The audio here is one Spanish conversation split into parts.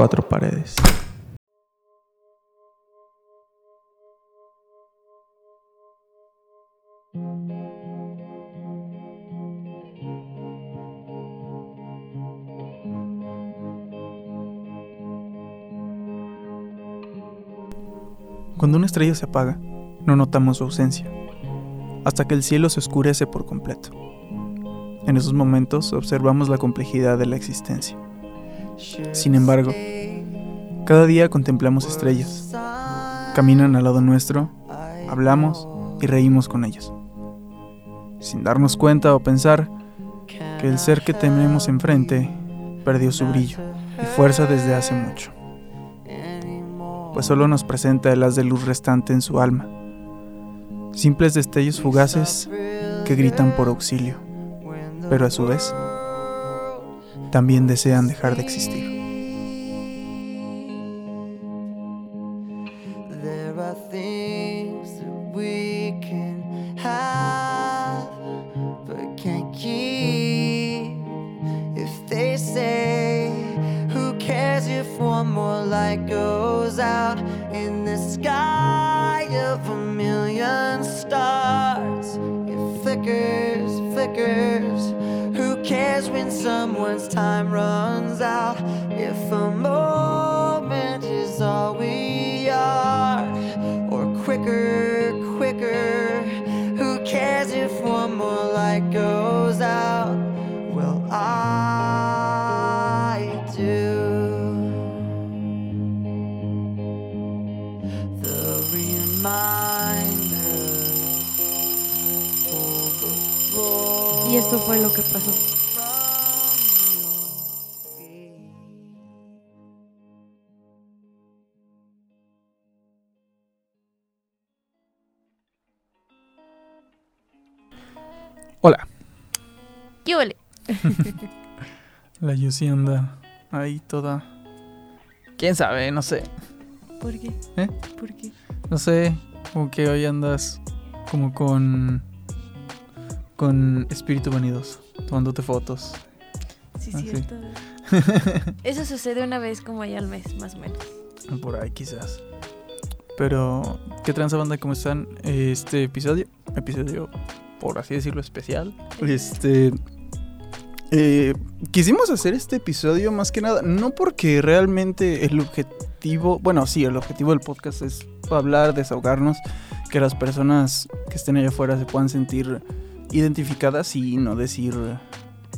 Cuatro paredes. Cuando una estrella se apaga, no notamos su ausencia, hasta que el cielo se oscurece por completo. En esos momentos observamos la complejidad de la existencia. Sin embargo, cada día contemplamos estrellas. Caminan al lado nuestro, hablamos y reímos con ellas. Sin darnos cuenta o pensar que el ser que tenemos enfrente perdió su brillo y fuerza desde hace mucho. Pues solo nos presenta el haz de luz restante en su alma. Simples destellos fugaces que gritan por auxilio, pero a su vez también desean dejar de existir. La Yusi anda ahí toda... ¿Quién sabe? No sé. ¿Por qué? ¿Eh? ¿Por qué? No sé, como que hoy andas como con... Con espíritu vanidoso, tomándote fotos. Sí, Ah, sí. cierto. Eso sucede una vez como allá al mes, más o menos. Por ahí quizás. Pero, ¿qué tranza banda? ¿Cómo están? Este episodio, episodio, por así decirlo, especial. Este... eh, quisimos hacer este episodio más que nada, no porque realmente el objetivo, bueno, sí, el objetivo del podcast es hablar, desahogarnos, que las personas que estén allá afuera se puedan sentir identificadas y no decir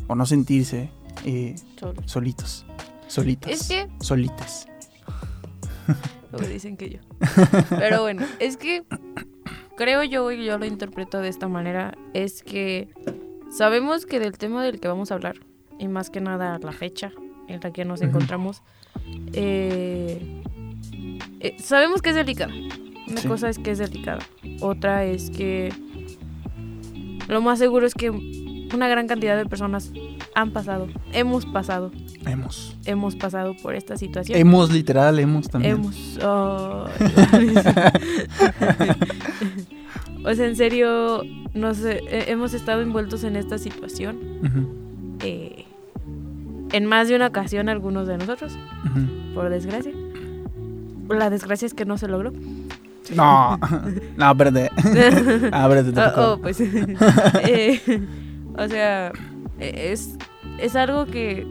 o no sentirse eh, solitos, solitas, Es que, solites. como dicen que yo. Pero bueno, es que creo yo, y yo lo interpreto de esta manera, es que sabemos que del tema del que vamos a hablar, y más que nada la fecha en la que nos encontramos, eh, eh, sabemos que es delicada. Una Sí. cosa es que es delicada. Otra es que lo más seguro es que una gran cantidad de personas han pasado, hemos pasado, Hemos. hemos pasado por esta situación. Hemos, literal, hemos también. Hemos. ay, o sea, en serio, no sé, eh, hemos estado envueltos en esta situación eh, en más de una ocasión algunos de nosotros, por desgracia. La desgracia es que no se logró. No, no, espérate. Ah, espérate, Oh, oh, pues. eh, o sea, es, es algo que.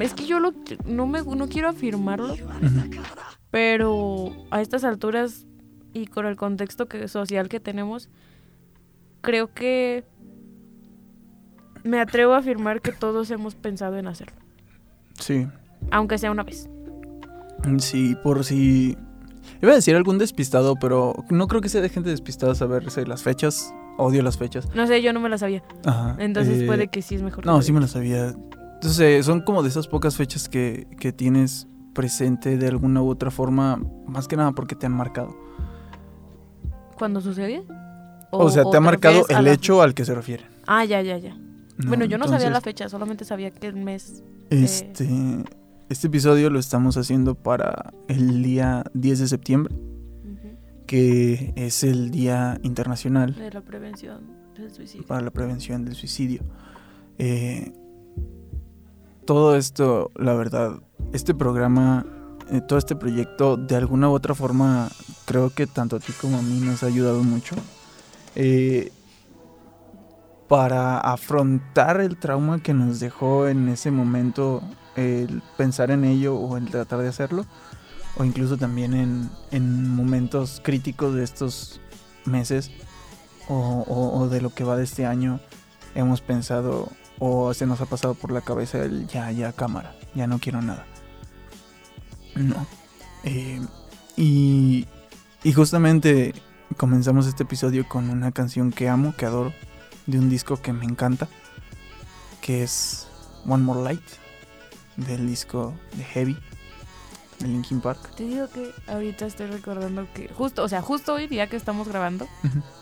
Es que yo lo, no, me, no quiero afirmarlo, pero a estas alturas y con el contexto que, social que tenemos, creo que me atrevo a afirmar que todos hemos pensado en hacerlo, Sí. aunque sea una vez. Sí, por si. Iba a decir algún despistado, pero no creo que sea de gente despistada saberse las fechas. Odio las fechas. No sé, yo no me la sabía. Ajá. Entonces eh, puede que sí es mejor. No, sí me las sabía. Entonces, eh, son como de esas pocas fechas que, que tienes presente de alguna u otra forma, más que nada porque te han marcado. ¿Cuando sucede? O, sea, te ha marcado el la- hecho al que se refiere. Ah, ya, ya, ya. ¿no? bueno, yo no sabía la fecha, solamente sabía que el mes. Este, este episodio lo estamos haciendo para el día 10 de septiembre, que es el Día Internacional de la prevención del suicidio. para la prevención del suicidio. Eh, todo esto, la verdad, este programa, eh, todo este proyecto, de alguna u otra forma, creo que tanto a ti como a mí nos ha ayudado mucho eh, para afrontar el trauma que nos dejó en ese momento, el pensar en ello o el tratar de hacerlo, o incluso también en, en momentos críticos de estos meses o, o- o de lo que va de este año hemos pensado o se nos ha pasado por la cabeza el ya, ya cámara, ya no quiero nada. No. Eh, y, y justamente comenzamos este episodio con una canción que amo, que adoro, de un disco que me encanta, que es One More Light, del disco de Heavy, de Linkin Park. Te digo que ahorita estoy recordando que justo, o sea, justo hoy, día que estamos grabando,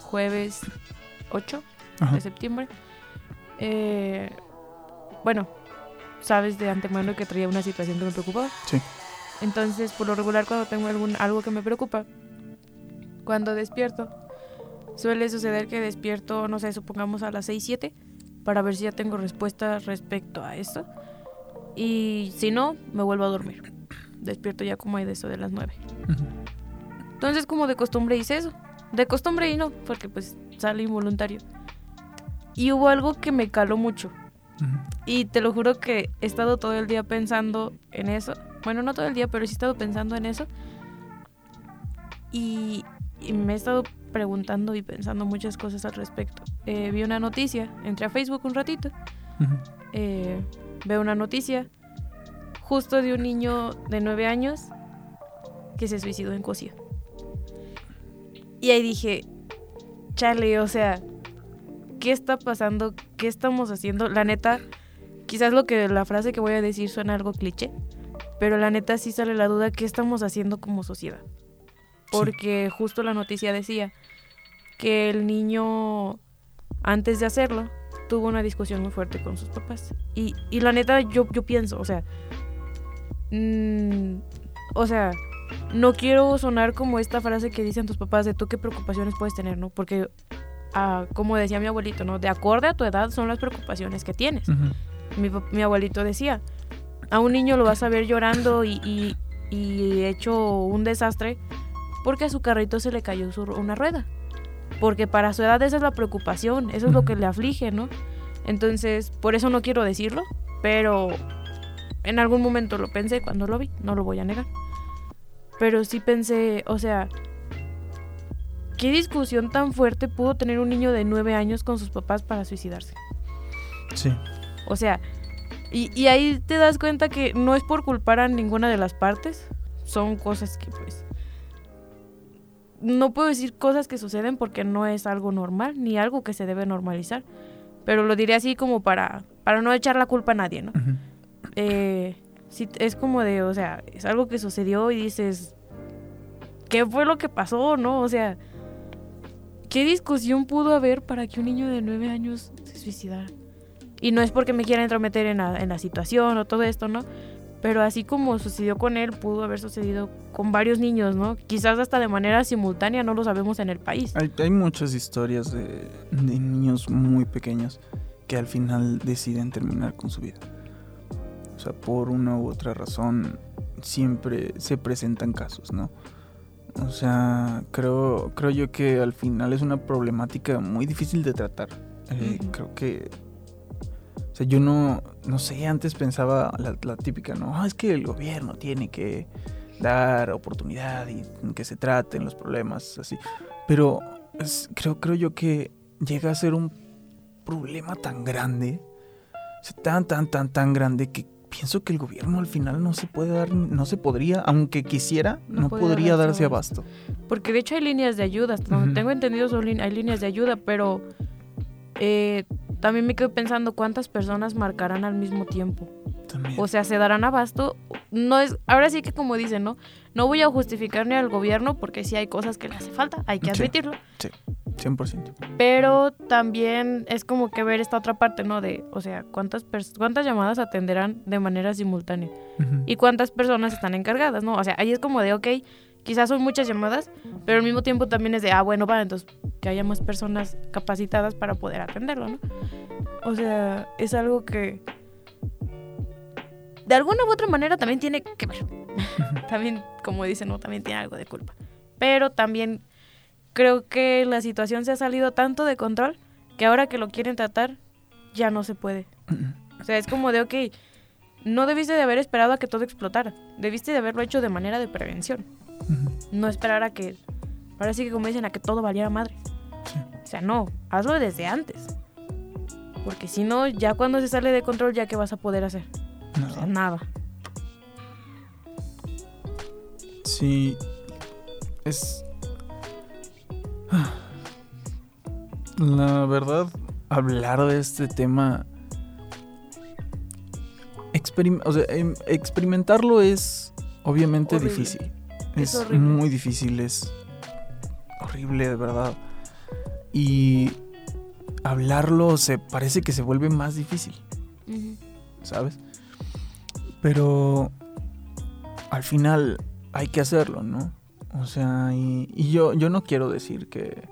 jueves 8 Ajá. de septiembre, eh, bueno, sabes de antemano que traía una situación que me preocupaba. Sí. Entonces, por lo regular, cuando tengo algún, algo que me preocupa, cuando despierto, suele suceder que despierto, no sé, supongamos a las 6, 7, para ver si ya tengo respuesta respecto a esto. Y si no, me vuelvo a dormir. Despierto ya como hay de eso de las 9. Ujú. Entonces, como de costumbre hice eso. De costumbre y no, porque pues sale involuntario. Y hubo algo que me caló mucho. Y te lo juro que he estado todo el día pensando en eso. Bueno, no todo el día, pero sí he estado pensando en eso. Y, y me he estado preguntando y pensando muchas cosas al respecto. Eh, vi una noticia, entré a Facebook un ratito, eh, veo una noticia justo de un niño de 9 años que se suicidó en Cosia. Y ahí dije, chale, o sea, ¿qué está pasando? ¿Qué estamos haciendo? La neta, quizás lo que la frase que voy a decir suena algo cliché, pero la neta sí sale la duda, ¿qué estamos haciendo como sociedad? Porque justo la noticia decía que el niño, antes de hacerlo, tuvo una discusión muy fuerte con sus papás. Y, y la neta, yo, yo pienso, o sea, mm, o sea, no quiero sonar como esta frase que dicen tus papás de tú qué preocupaciones puedes tener, ¿no? Porque, ah, como decía mi abuelito, ¿no? De acorde a tu edad son las preocupaciones que tienes. Ujú. Mi, pap- mi abuelito decía, a un niño lo vas a ver llorando y, y- y hecho un desastre porque a su carrito se le cayó su- una rueda. Porque para su edad esa es la preocupación, eso es lo que le aflige, ¿no? Entonces, por eso no quiero decirlo, pero en algún momento lo pensé cuando lo vi, no lo voy a negar. Pero sí pensé, o sea, ¿qué discusión tan fuerte pudo tener un niño de nueve años con sus papás para suicidarse? Sí. O sea, y, y ahí te das cuenta que no es por culpar a ninguna de las partes, son cosas que pues... No puedo decir cosas que suceden porque no es algo normal, ni algo que se debe normalizar. Pero lo diré así como para, para no echar la culpa a nadie, ¿no? Ujú. eh, sí, es como de, o sea, es algo que sucedió y dices, ¿qué fue lo que pasó, no? O sea, ¿qué discusión pudo haber para que un niño de nueve años se suicidara? Y no es porque me quiera entrometer en la, en la situación o todo esto, ¿no? Pero así como sucedió con él, pudo haber sucedido con varios niños, ¿no? Quizás hasta de manera simultánea, no lo sabemos en el país. Hay, hay muchas historias de, de niños muy pequeños que al final deciden terminar con su vida. O sea, por una u otra razón siempre se presentan casos, ¿no? O sea, creo, creo yo que al final es una problemática muy difícil de tratar. Eh. Creo que... O sea, yo no, no sé, antes pensaba la, la típica, ¿no? "Ah, es que el gobierno tiene que dar oportunidad y que se traten los problemas así. Pero es- creo, creo yo que llega a ser un problema tan grande, o sea, tan, tan, tan, tan grande que pienso que el gobierno al final no se puede dar, no se podría, aunque quisiera, No podría darse abasto. Porque de hecho hay líneas de ayuda. Hasta donde tengo entendido son hay líneas de ayuda, pero eh, también me quedo pensando cuántas personas marcarán al mismo tiempo. También. O sea, se darán abasto. No es, ahora sí que como dicen, ¿no? No voy a justificar ni al gobierno porque sí hay cosas que le hace falta, hay que Sí. admitirlo. 100%. Pero también es como que ver esta otra parte, ¿no? De, o sea, cuántas cuántas llamadas atenderán de manera simultánea y cuántas personas están encargadas, ¿no? O sea, ahí es como de, ok, quizás son muchas llamadas, pero al mismo tiempo también es de, ah, bueno, va, entonces que haya más personas capacitadas para poder atenderlo, ¿no? O sea, es algo que de alguna u otra manera también tiene que ver. también, como dicen, ¿no? También tiene algo de culpa. Pero también creo que la situación se ha salido tanto de control que ahora que lo quieren tratar, ya no se puede. O sea, es como de, ok, no debiste de haber esperado a que todo explotara. Debiste de haberlo hecho de manera de prevención. No esperar a que, ahora sí que como dicen, a que todo valiera madre. Sí. O sea, no, hazlo desde antes. Porque si no, ya cuando se sale de control, ya qué vas a poder hacer. O sea, Nada. Sí. Es. La verdad, hablar de este tema. experim- o sea, em, experimentarlo es obviamente Horrible. difícil. Es muy difícil, es horrible de verdad. Y hablarlo se parece que se vuelve más difícil. ¿sabes? Pero al final hay que hacerlo, ¿no? O sea, y, y yo, yo no quiero decir que,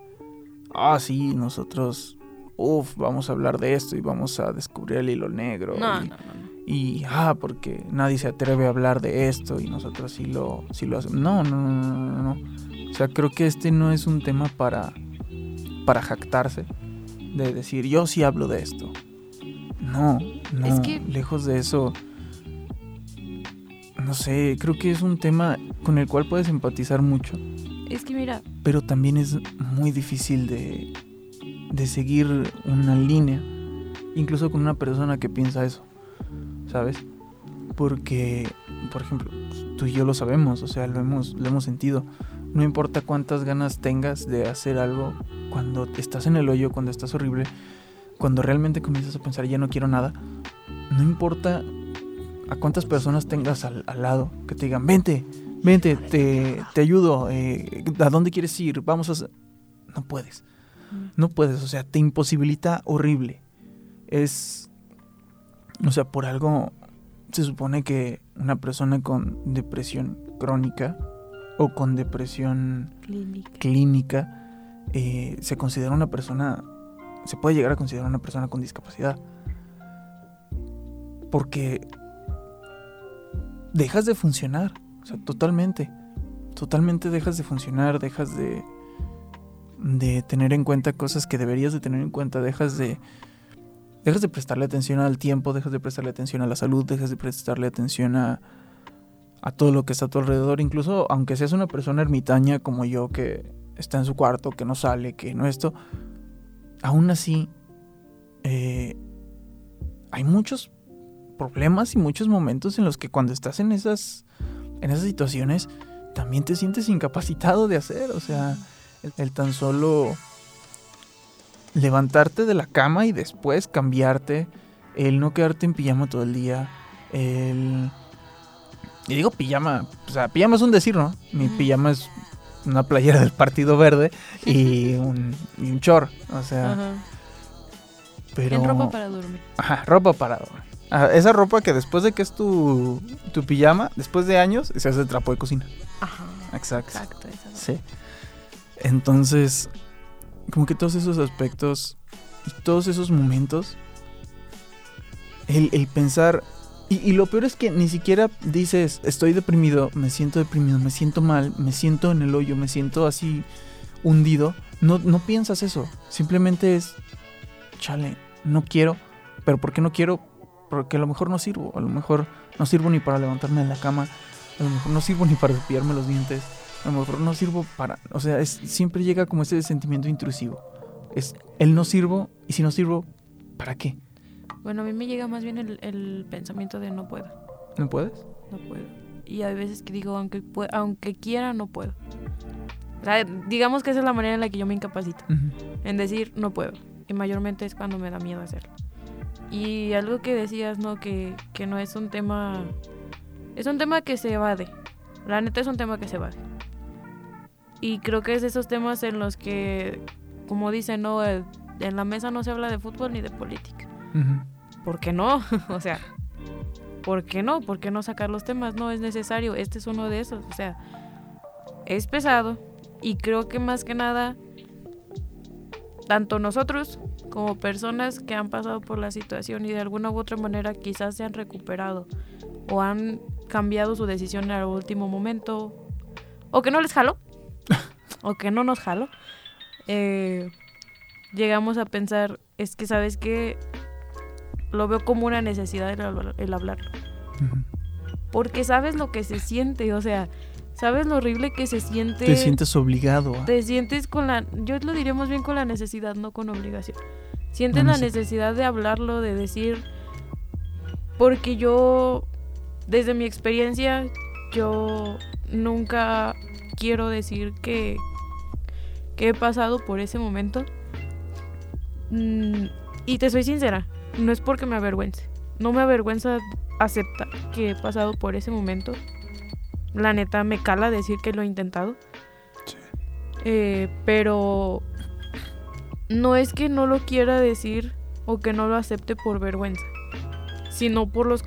ah, sí, nosotros, uff, vamos a hablar de esto y vamos a descubrir el hilo negro. No, y, no, no, y, ah, porque nadie se atreve a hablar de esto y nosotros sí lo, sí lo hacemos. No, no, no, no, no, no. O sea, creo que este no es un tema para, para jactarse, de decir, yo sí hablo de esto. No, no, Es que- lejos de eso. No sé, creo que es un tema con el cual puedes empatizar mucho, Es que mira, pero también es muy difícil de, de seguir una línea, incluso con una persona que piensa eso, ¿sabes? Porque, por ejemplo, tú y yo lo sabemos, o sea, lo hemos, lo hemos sentido. No importa cuántas ganas tengas de hacer algo, cuando estás en el hoyo, cuando estás horrible, cuando realmente comienzas a pensar ya no quiero nada, no importa a cuántas personas tengas al, al lado que te digan, vente, vente, te, te ayudo, eh, ¿a dónde quieres ir? Vamos a... hacer-". No puedes, no puedes, o sea, te imposibilita horrible. Es... O sea, por algo se supone que una persona con depresión crónica o con depresión clínica. clínica eh, se considera una persona, se puede llegar a considerar una persona con discapacidad. Porque dejas de funcionar, o sea, totalmente, totalmente dejas de funcionar, dejas de, de tener en cuenta cosas que deberías de tener en cuenta, dejas de, dejas de prestarle atención al tiempo, dejas de prestarle atención a la salud, dejas de prestarle atención a, a todo lo que está a tu alrededor, incluso aunque seas una persona ermitaña como yo que está en su cuarto, que no sale, que no esto, aún así eh, hay muchos problemas y muchos momentos en los que cuando estás en esas en esas situaciones también te sientes incapacitado de hacer, o sea, el, el tan solo levantarte de la cama y después cambiarte, el no quedarte en pijama todo el día, el y digo pijama, o sea, pijama es un decir, ¿no? Mi pijama es una playera del Partido Verde y un, y un short, o sea, Ajá. pero En ropa para dormir. Ajá, ropa para dormir. Ah, esa ropa que después de que es tu, tu pijama, después de años, se hace trapo de cocina. Ajá. Exacto. Exacto, esa. Sí. Entonces, como que todos esos aspectos y todos esos momentos, el, el pensar, y, y lo peor es que ni siquiera dices, estoy deprimido, me siento deprimido, me siento mal, me siento en el hoyo, me siento así hundido. No, no piensas eso, simplemente es, chale, no quiero, pero ¿por qué no quiero? Porque a lo mejor no sirvo, a lo mejor no sirvo ni para levantarme de la cama, a lo mejor no sirvo ni para cepillarme los dientes, a lo mejor no sirvo para, o sea, es, siempre llega como ese sentimiento intrusivo. Es el no sirvo y si no sirvo, ¿para qué? Bueno, a mí me llega más bien el, el pensamiento de no puedo, ¿No puedes? no puedo. Y hay veces que digo, aunque, aunque quiera, no puedo. O sea, digamos que esa es la manera en la que yo me incapacito. en decir no puedo. Y mayormente es cuando me da miedo hacerlo. Y algo que decías, ¿no? Que, que no es un tema... Es un tema que se evade. La neta es un tema que se evade. Y creo que es de esos temas en los que, como dicen, ¿no? Eh, En la mesa no se habla de fútbol ni de política. Ujú. ¿Por qué no? o sea, ¿por qué no? ¿Por qué no sacar los temas? No es necesario. Este es uno de esos. O sea, es pesado. Y creo que más que nada, tanto nosotros como personas que han pasado por la situación y de alguna u otra manera quizás se han recuperado o han cambiado su decisión al último momento o que no les jalo o que no nos jalo, eh, llegamos a pensar, es que sabes que lo veo como una necesidad el, hablar- el hablarlo. Porque sabes lo que se siente, o sea, sabes lo horrible que se siente. Te sientes obligado a... Te sientes con la, yo lo diríamos bien con la necesidad, no con obligación. Sientes Bueno, la sí. necesidad de hablarlo, de decir, porque yo, desde mi experiencia, yo nunca quiero decir que, que he pasado por ese momento. Mm, y te soy sincera, no es porque me avergüence. No me avergüenza aceptar que he pasado por ese momento. La neta me cala decir que lo he intentado. Sí. Eh, pero no es que no lo quiera decir o que no lo acepte por vergüenza, sino por los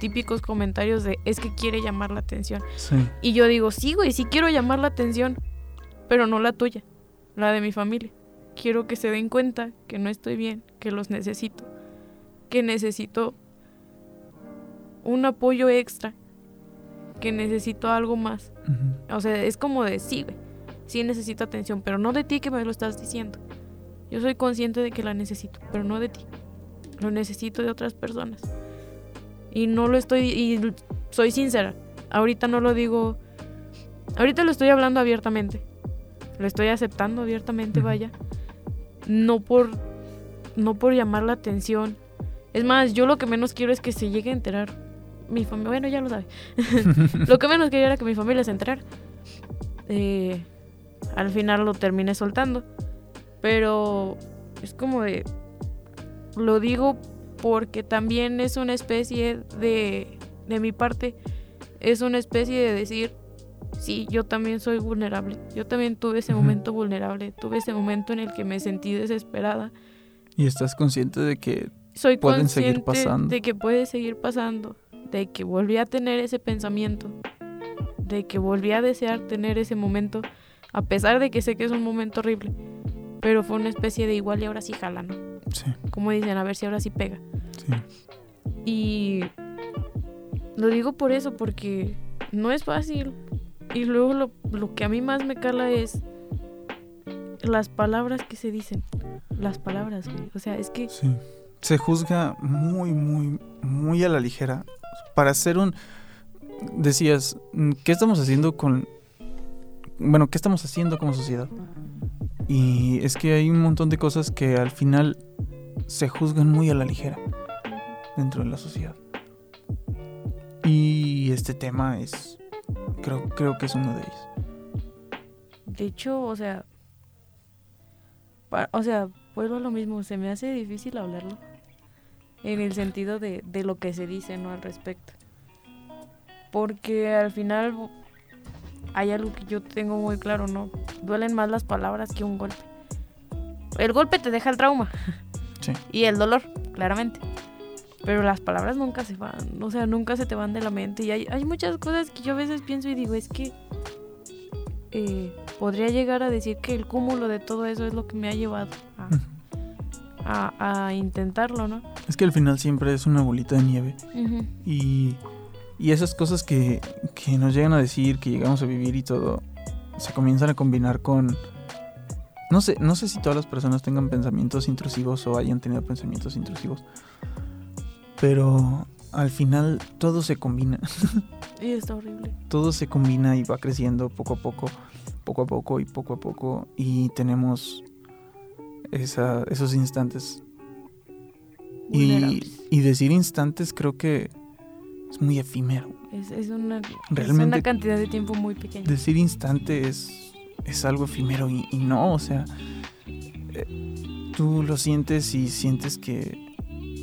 típicos comentarios de es que quiere llamar la atención. Sí. Y yo digo, sí, güey, sí quiero llamar la atención, pero no la tuya, la de mi familia. Quiero que se den cuenta que no estoy bien, que los necesito, que necesito un apoyo extra, que necesito algo más. O sea, es como de sí, güey. Sí necesito atención, pero no de ti que me lo estás diciendo. Yo soy consciente de que la necesito, pero no de ti. Lo necesito de otras personas. Y no lo estoy. Y soy sincera. Ahorita no lo digo. Ahorita lo estoy hablando abiertamente. Lo estoy aceptando abiertamente, vaya. No por. No por llamar la atención. Es más, yo lo que menos quiero es que se llegue a enterar mi familia. Bueno, ya lo sabe. Lo que menos quería era que mi familia se enterara. Eh, al final lo terminé soltando. Pero es como de... Lo digo porque también es una especie de... De mi parte, es una especie de decir, sí, yo también soy vulnerable. Yo también tuve ese momento vulnerable. Tuve ese momento en el que me sentí desesperada. Y estás consciente de que... Soy Pueden seguir pasando. de que puede seguir pasando, de que volví a tener ese pensamiento, de que volví a desear tener ese momento, a pesar de que sé que es un momento horrible, pero fue una especie de igual y ahora sí jala, ¿no? Sí, Como dicen, a ver si ahora sí pega. sí. Y lo digo por eso, porque no es fácil. Y luego lo, lo que a mí más me cala es las palabras que se dicen. Las palabras, güey. O sea, es que Sí. Se juzga muy, muy, muy a la ligera. Para hacer un... Decías, ¿qué estamos haciendo con... Bueno, ¿qué estamos haciendo como sociedad? Y es que hay un montón de cosas que al final se juzgan muy a la ligera dentro de la sociedad. Y este tema es... Creo, creo que es uno de ellos. De hecho, o sea, o sea, vuelvo a lo mismo, se me hace difícil hablarlo. En el sentido de, de lo que se dice, ¿no? Al respecto. Porque al final hay algo que yo tengo muy claro, ¿no? Duelen más las palabras que un golpe. El golpe te deja el trauma. Sí. Y el dolor, claramente. Pero las palabras nunca se van, o sea, nunca se te van de la mente. Y hay, hay muchas cosas que yo a veces pienso y digo, es que eh, podría llegar a decir que el cúmulo de todo eso es lo que me ha llevado a, a- a intentarlo, ¿no? Es que al final siempre es una bolita de nieve. Y, y esas cosas que, que nos llegan a decir, que llegamos a vivir y todo, se comienzan a combinar con... No sé, no sé si todas las personas tengan pensamientos intrusivos o hayan tenido pensamientos intrusivos. Pero al final todo se combina. Y está horrible. Todo se combina y va creciendo poco a poco, poco a poco y poco a poco. Y tenemos esa- esos instantes Y, y decir instantes creo que es muy efímero. Es, es una, es Realmente- una cantidad de tiempo muy pequeña. Decir instante es, es algo efímero y, y no, o sea, eh, tú lo sientes y sientes que,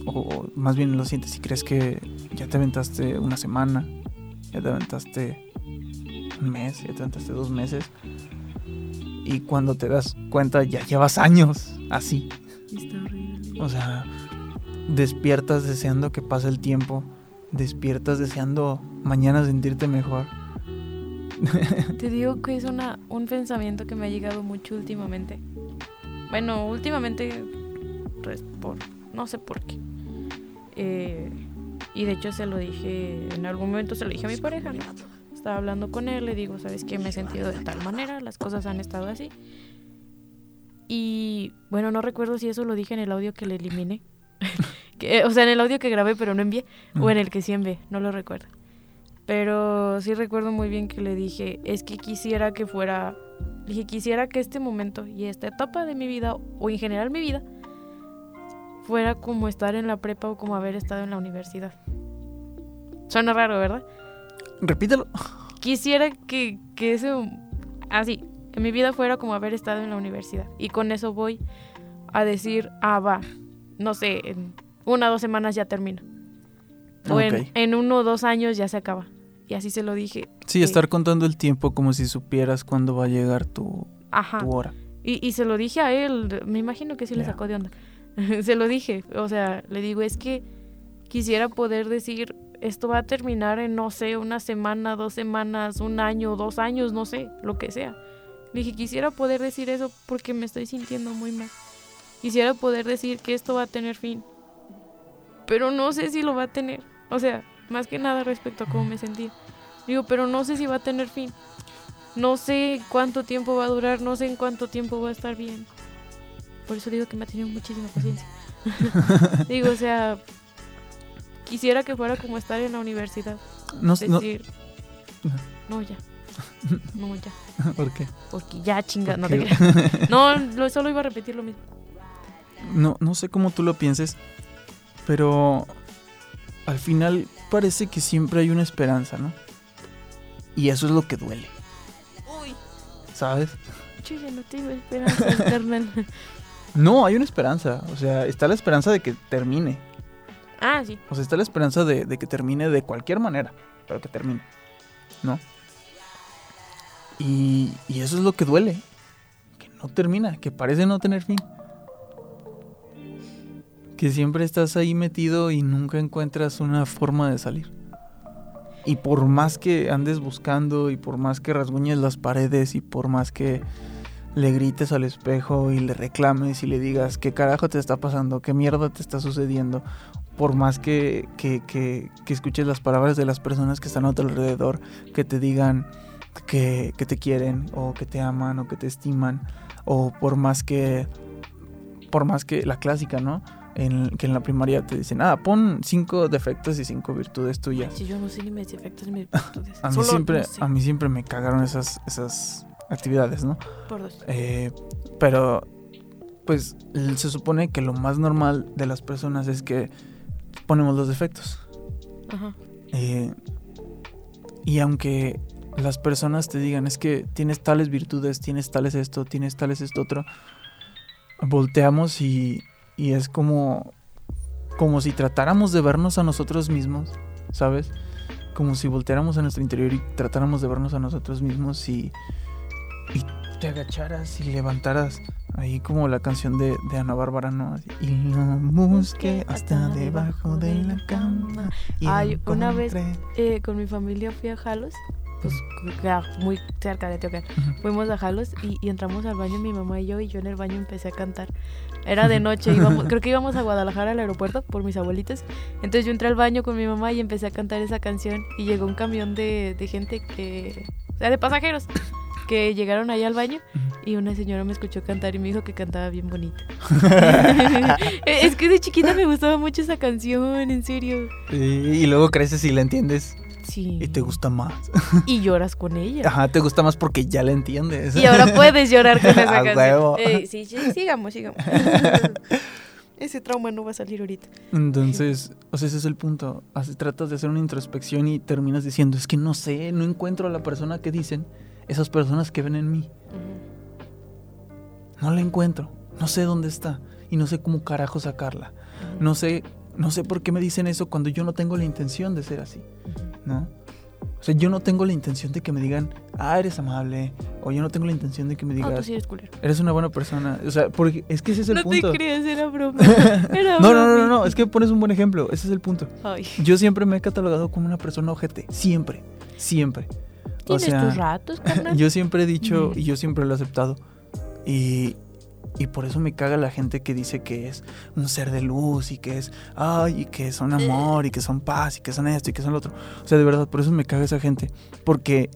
o, o más bien lo sientes y crees que ya te aventaste una semana, ya te aventaste un mes, ya te aventaste dos meses. Y cuando te das cuenta ya llevas años así. Está horrible. O sea, despiertas deseando que pase el tiempo, despiertas deseando mañana sentirte mejor. Te digo que es una, un pensamiento que me ha llegado mucho últimamente. Bueno, últimamente, pues, no sé por qué. Eh, y de hecho se lo dije, en algún momento se lo dije a mi pareja. Estaba hablando con él, le digo, ¿sabes qué? Me he sentido de tal manera, las cosas han estado así. Y bueno, no recuerdo si eso lo dije en el audio que le eliminé. Que, o sea, en el audio que grabé pero no envié. O en el que sí envié, no lo recuerdo. Pero sí recuerdo muy bien que le dije, es que quisiera que fuera, dije, quisiera que este momento y esta etapa de mi vida, o en general mi vida, fuera como estar en la prepa o como haber estado en la universidad. Suena raro, ¿verdad? Repítelo. Quisiera que, que eso, así, que mi vida fuera como haber estado en la universidad. Y con eso voy a decir, ah, va, no sé, en una o dos semanas ya termino. O en, uno o dos años ya se acaba. Y así se lo dije. Sí, estar contando el tiempo como si supieras cuándo va a llegar tu, Ajá. tu hora. Y, y se lo dije a él, me imagino que sí le sacó de onda. se lo dije, o sea, le digo, es que quisiera poder decir, esto va a terminar en, no sé, una semana, dos semanas, un año, dos años, no sé, lo que sea. Le dije, quisiera poder decir eso porque me estoy sintiendo muy mal. Quisiera poder decir que esto va a tener fin. Pero no sé si lo va a tener. O sea, más que nada respecto a cómo me sentía. Digo, pero no sé si va a tener fin. No sé cuánto tiempo va a durar, no sé en cuánto tiempo va a estar bien. Por eso digo que me ha tenido muchísima paciencia. digo, o sea, quisiera que fuera como estar en la universidad. No, no, Decir, no, ya. No, ya. ¿Por qué? Porque ya chinga, no ¿Por te creas. No, lo- solo iba a repetir lo mismo. No, no sé cómo tú lo pienses, pero al final parece que siempre hay una esperanza, ¿no? Y eso es lo que duele, Uy, ¿sabes? yo ya no tengo esperanza, carnal. No, hay una esperanza. O sea, está la esperanza de que termine. Ah, sí. O sea, está la esperanza de, de que termine de cualquier manera, pero que termine, ¿no? Y, y eso es lo que duele, que no termina, que parece no tener fin. Que siempre estás ahí metido y nunca encuentras una forma de salir. Y por más que andes buscando y por más que rasguñes las paredes y por más que le grites al espejo y le reclames y le digas qué carajo te está pasando, qué mierda te está sucediendo, por más que, que, que- que escuches las palabras de las personas que están a tu alrededor, que te digan que, que te quieren o que te aman o que te estiman, o por más que, por más que la clásica, ¿no? En, que en la primaria te dicen, ah, pon cinco defectos y cinco virtudes tuyas. Si yo no sé ni mis defectos ni mis virtudes. A mí, Solo siempre, no sé, a mí siempre me cagaron esas, esas actividades, ¿no? por dos. Eh, pero, pues, se supone que lo más normal de las personas es que ponemos los defectos. Ajá. Eh, y aunque las personas te digan, es que tienes tales virtudes, tienes tales esto, tienes tales esto otro, volteamos y, y es como, como si tratáramos de vernos a nosotros mismos, ¿sabes? Como si volteáramos a nuestro interior y tratáramos de vernos a nosotros mismos y, y te agacharas y levantaras ahí como la canción de, de Ana Bárbara, ¿no? Y lo busqué hasta debajo de la cama. y Ay, una vez-. Eh, con mi familia fui a Jalos, pues queda muy cerca de Teocan. Ujú. Fuimos a Jalos y, y entramos al baño mi mamá y yo y yo en el baño empecé a cantar. Era de noche, íbamos, creo que íbamos a Guadalajara al aeropuerto por mis abuelitos. Entonces yo entré al baño con mi mamá y empecé a cantar esa canción y llegó un camión de, de gente que, o sea, de pasajeros que llegaron ahí al baño y una señora me escuchó cantar y me dijo que cantaba bien bonito. es que de chiquita me gustaba mucho esa canción, en serio. Y, y luego creces y la entiendes Sí. y te gusta más. Y lloras con ella. Ajá, te gusta más porque ya la entiendes. Y ahora puedes llorar con esa A canción. Ey, sí, sí, sigamos, sigamos. Ese trauma no va a salir ahorita. Entonces, o sea, ese es el punto. Así tratas de hacer una introspección y terminas diciendo, es que no sé, no encuentro a la persona que dicen esas personas que ven en mí. No la encuentro, no sé dónde está y no sé cómo carajo sacarla. No sé, no sé por qué me dicen eso cuando yo no tengo la intención de ser así, ¿no? O sea, yo no tengo la intención de que me digan, ah, eres amable. O yo no tengo la intención de que me Ah, tú sí eres culero. eres una buena persona. O sea, porque es que ese es el no punto. te creas, era broma. Era No, no, no, no, no, es que pones un buen ejemplo. Ese es el punto. Ay. Yo siempre me he catalogado como una persona ojete. Siempre. Siempre. O Tienes sea, tus ratos, carnal. yo siempre he dicho y yo siempre lo he aceptado. Y, y por eso me caga la gente que dice que es un ser de luz y que es, ay, y que son amor y que son paz y que son esto y que son lo otro. O sea, de verdad, por eso me caga esa gente. Porque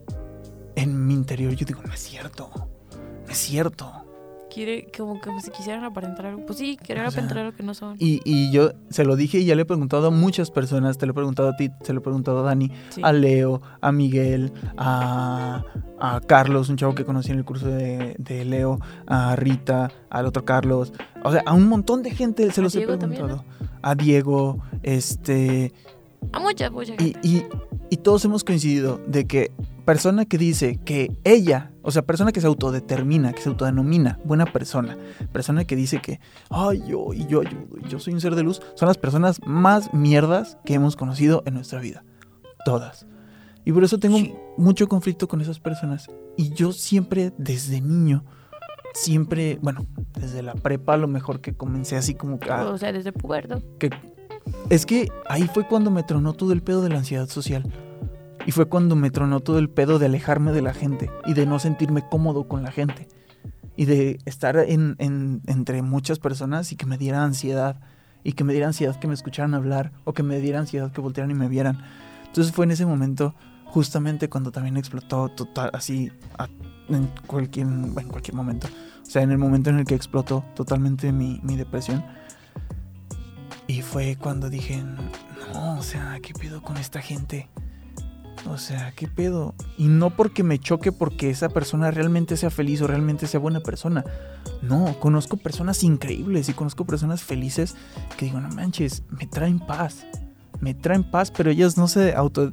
en mi interior yo digo, no es cierto. No es cierto. Quiere, como, como si quisieran aparentar algo. Pues sí, querer O sea, aparentar algo que no son. Y, y yo se lo dije y ya le he preguntado a muchas personas. Te lo he preguntado a ti, se lo he preguntado a Dani, Sí. a Leo, a Miguel, a, a Carlos, un chavo que conocí en el curso de, de Leo, a Rita, al otro Carlos. O sea, a un montón de gente se los he también, preguntado. A Diego, este... A mucha, mucha Y, gente. y, y todos hemos coincidido de que persona que dice que ella, o sea, persona que se autodetermina, que se autodenomina buena persona, persona que dice que, ay, yo, y yo ayudo, yo soy un ser de luz, son las personas más mierdas que hemos conocido en nuestra vida. Todas. Y por eso tengo Sí. mucho conflicto con esas personas. Y yo siempre, desde niño, siempre, bueno, desde la prepa a lo mejor que comencé así como que... a- O sea, desde puberto. que es que ahí fue cuando me tronó todo el pedo de la ansiedad social. Y fue cuando me tronó todo el pedo de alejarme de la gente y de no sentirme cómodo con la gente. Y de estar en, en- entre muchas personas y que me diera ansiedad. Y que me diera ansiedad que me escucharan hablar o que me diera ansiedad que voltearan y me vieran. Entonces fue en ese momento justamente cuando también explotó total, así en, cualquier, en cualquier momento. O sea, en el momento en el que explotó totalmente mi, mi depresión. Y fue cuando dije, no, o sea, ¿qué pedo con esta gente? O sea, ¿qué pedo? Y no porque me choque porque esa persona realmente sea feliz o realmente sea buena persona. No, conozco personas increíbles y conozco personas felices que digo, no manches, me traen paz. Me traen paz, pero ellas no se auto...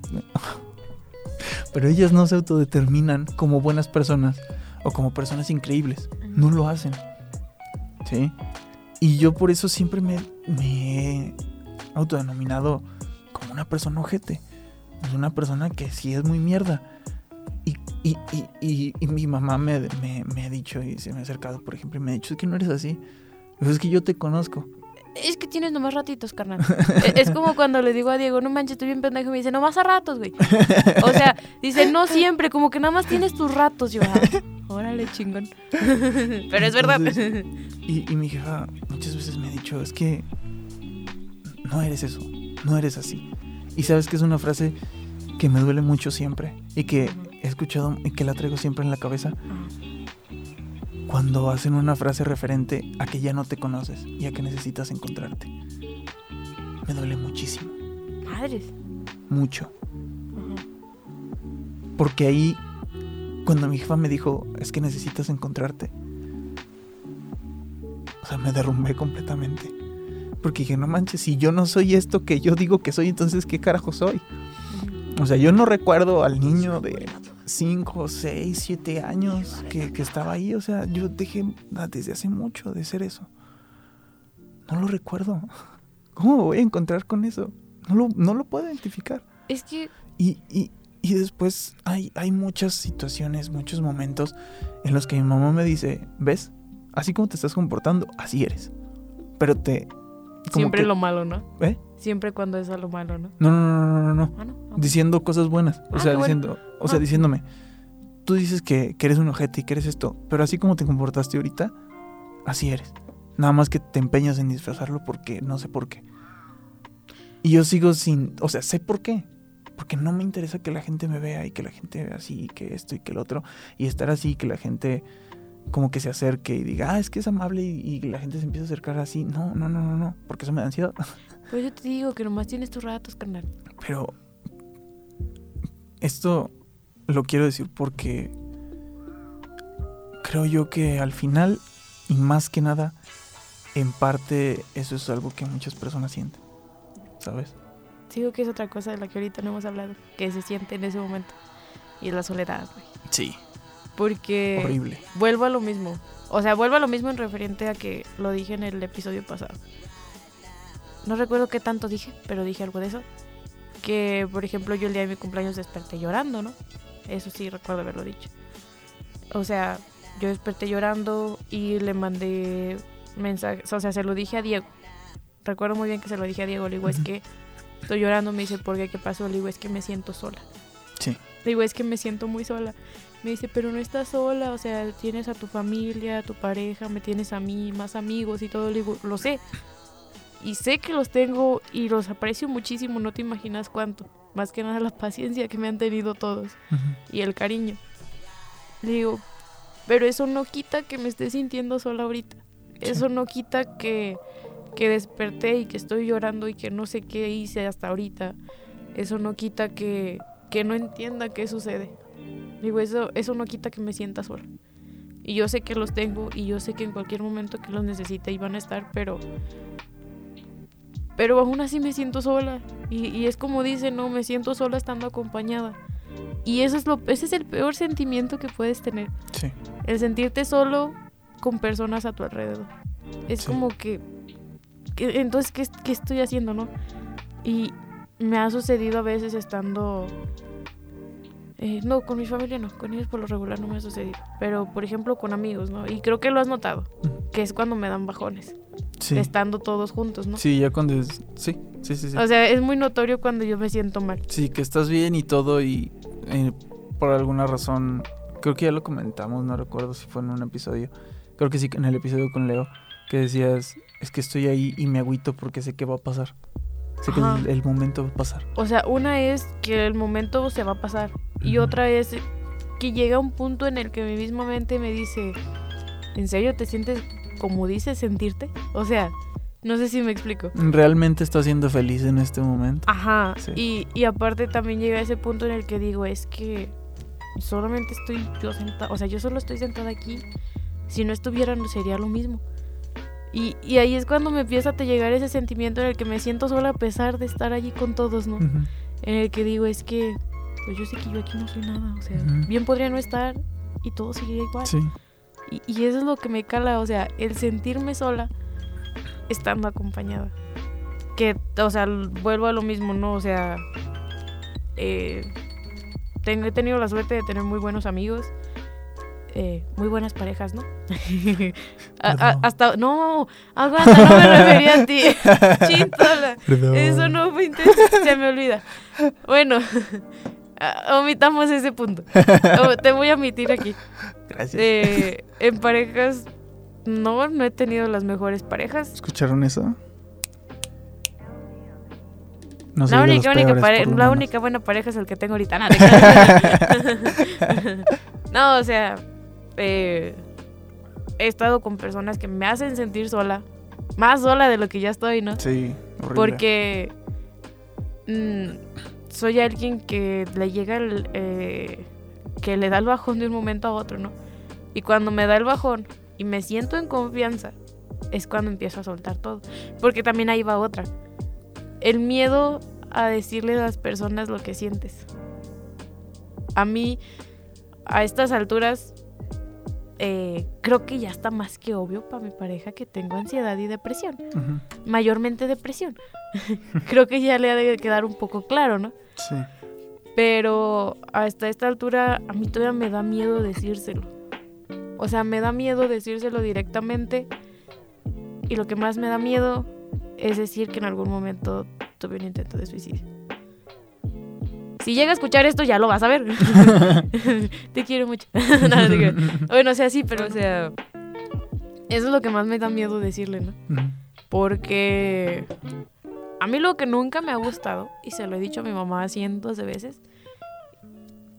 pero ellas no se autodeterminan como buenas personas o como personas increíbles. No lo hacen. ¿Sí? Y yo por eso siempre me, me he autodenominado como una persona ojete. Es una persona que sí es muy mierda. Y, y, y, y- mi mamá me, me- me ha dicho y se me ha acercado, por ejemplo, y me ha dicho, es que no eres así. Es que yo te conozco. Es que tienes nomás ratitos, carnal. E- es como cuando le digo a Diego, no manches, estoy bien pendejo. Y me dice, nomás a ratos, güey. O sea, dice, no siempre, como que nada más tienes tus ratos. Yo, ah, órale, chingón. Pero es verdad. Y, mi jefa muchas veces me ha dicho, es que no eres eso, no eres así. Y sabes que es una frase que me duele mucho siempre y que he escuchado y que la traigo siempre en la cabeza cuando hacen una frase referente a que ya no te conoces y a que necesitas encontrarte. Me duele muchísimo, Madres. mucho. Porque ahí, cuando mi jefa me dijo, es que necesitas encontrarte, o sea, me derrumbé completamente. Porque dije, no manches, si yo no soy esto que yo digo que soy, entonces ¿qué carajo soy? O sea, yo no recuerdo al niño de 5, 6, 7 años que, que estaba ahí. O sea, yo dejé desde hace mucho de ser eso. No lo recuerdo. ¿Cómo me voy a encontrar con eso? No lo, no lo puedo identificar. Es que Y, y, y después hay, hay muchas situaciones, muchos momentos en los que mi mamá me dice, ¿ves? Así como te estás comportando, así eres. Pero te... siempre que- lo malo, ¿no? ¿Eh? Siempre cuando es a lo malo, ¿no? No, no, no, no, no, no. Ah, no. Diciendo cosas buenas. O Ah, sea, qué bueno. diciendo, o sea, Ah. diciéndome, tú dices que, que eres un ojete y que eres esto, pero así como te comportaste ahorita, así eres. Nada más que te empeñas en disfrazarlo porque no sé por qué. Y yo sigo sin, o sea, sé por qué. Porque no me interesa que la gente me vea y que la gente vea así, y que esto y que el otro. Y estar así, que la gente como que se acerque y diga, ah, es que es amable y, y la gente se empieza a acercar así. No, no, no, no, no, porque eso me da ansiedad. Pues yo te digo que nomás tienes tus ratos, carnal. Pero esto lo quiero decir porque creo yo que al final y más que nada en parte eso es algo que muchas personas sienten, ¿sabes? Digo que es otra cosa de la que ahorita no hemos hablado, que se siente en ese momento. Y es la soledad, güey. Sí, Porque horrible. vuelvo a lo mismo. O sea, vuelvo a lo mismo en referente a que lo dije en el episodio pasado. No recuerdo qué tanto dije, pero dije algo de eso. Que, por ejemplo, yo el día de mi cumpleaños desperté llorando, ¿no? Eso sí recuerdo haberlo dicho. O sea, yo desperté llorando y le mandé mensajes. O sea, se lo dije a Diego. Recuerdo muy bien que se lo dije a Diego. Le digo, es que estoy llorando. Me dice, ¿por qué? ¿Qué pasó? Le digo, es que me siento sola. Sí. Le digo, es que me siento muy sola. Me dice, pero no estás sola, o sea, tienes a tu familia, a tu pareja, me tienes a mí, más amigos y todo. Le digo, lo sé. Y sé que los tengo y los aprecio muchísimo, no te imaginas cuánto. Más que nada la paciencia que me han tenido todos Ujú. y el cariño. Le digo, pero eso no quita que me esté sintiendo sola ahorita. Eso no quita que, que desperté y que estoy llorando y que no sé qué hice hasta ahorita. Eso no quita que, que no entienda qué sucede. Digo, eso, eso no quita que me sienta sola. Y yo sé que los tengo y yo sé que en cualquier momento que los necesite iban a estar, pero... Pero aún así me siento sola. Y, y es como dice, no, me siento sola estando acompañada. Y eso es lo, ese es el peor sentimiento que puedes tener. Sí, El sentirte solo con personas a tu alrededor. Es Sí. como que, que- entonces, ¿qué, ¿qué estoy haciendo, no? Y me ha sucedido a veces estando... eh, no, con mi familia no, con ellos por lo regular no me ha sucedido. Pero, por ejemplo, con amigos, ¿no? Y creo que lo has notado, que es cuando me dan bajones, sí. estando todos juntos, ¿no? Sí, ya cuando es... Sí, sí, sí, sí. O sea, es muy notorio cuando yo me siento mal. Sí, que estás bien y todo y eh, por alguna razón, creo que ya lo comentamos, no recuerdo si fue en un episodio, creo que sí, en el episodio con Leo, que decías, es que estoy ahí y me agüito porque sé que va a pasar, sé que el, el momento va a pasar. O sea, una es que el momento se va a pasar y otra es que llega un punto en el que mi misma mente me dice, ¿en serio te sientes como dices sentirte? O sea, no sé si me explico. ¿Realmente estás siendo feliz en este momento? Ajá, Sí. y, y aparte también llega ese punto en el que digo, es que solamente estoy yo sentada, o sea, yo solo estoy sentada aquí, si no estuviera no sería lo mismo. Y, y ahí es cuando me empieza a llegar ese sentimiento en el que me siento sola a pesar de estar allí con todos, ¿no? En el que digo es que pues yo sé que yo aquí no soy nada, o sea, bien podría no estar y todo seguiría igual. Sí, Y, y eso es lo que me cala, o sea, el sentirme sola estando acompañada. Que, o sea, vuelvo a lo mismo, ¿no? O sea, eh, he tenido la suerte de tener muy buenos amigos, eh, muy buenas parejas, ¿no? A- a- Perdón. hasta, no, aguanta, no me refería a ti. Chintola. Eso no fue intenso, se me olvida. Bueno, ah, omitamos ese punto. O- te voy a omitir aquí. Gracias. Eh, en parejas, no, no he tenido las mejores parejas. ¿Escucharon eso? No la única, única pare- la única buena pareja es el que tengo ahorita. Creas. No, o sea, eh, he estado con personas que me hacen sentir sola. Más sola de lo que ya estoy, ¿no? Sí, horrible. Porque mm, soy alguien que le llega el, eh, que le da el bajón de un momento a otro, ¿no? Y cuando me da el bajón y me siento en confianza, es cuando empiezo a soltar todo. Porque también ahí va otra. El miedo a decirle a las personas lo que sientes. A mí, a estas alturas, eh, creo que ya está más que obvio para mi pareja que tengo ansiedad y depresión mayormente depresión. Creo que ya le ha de quedar un poco claro, ¿no? Sí. Pero hasta esta altura a mí todavía me da miedo decírselo. O sea, me da miedo decírselo directamente. Y lo que más me da miedo es decir que en algún momento tuve un intento de suicidio. Si llega a escuchar esto, ya lo vas a ver. te quiero mucho. No, no te creo. bueno, o sea, sí, pero o sea... Eso es lo que más me da miedo decirle, ¿no? Porque a mí lo que nunca me ha gustado, y se lo he dicho a mi mamá cientos de veces,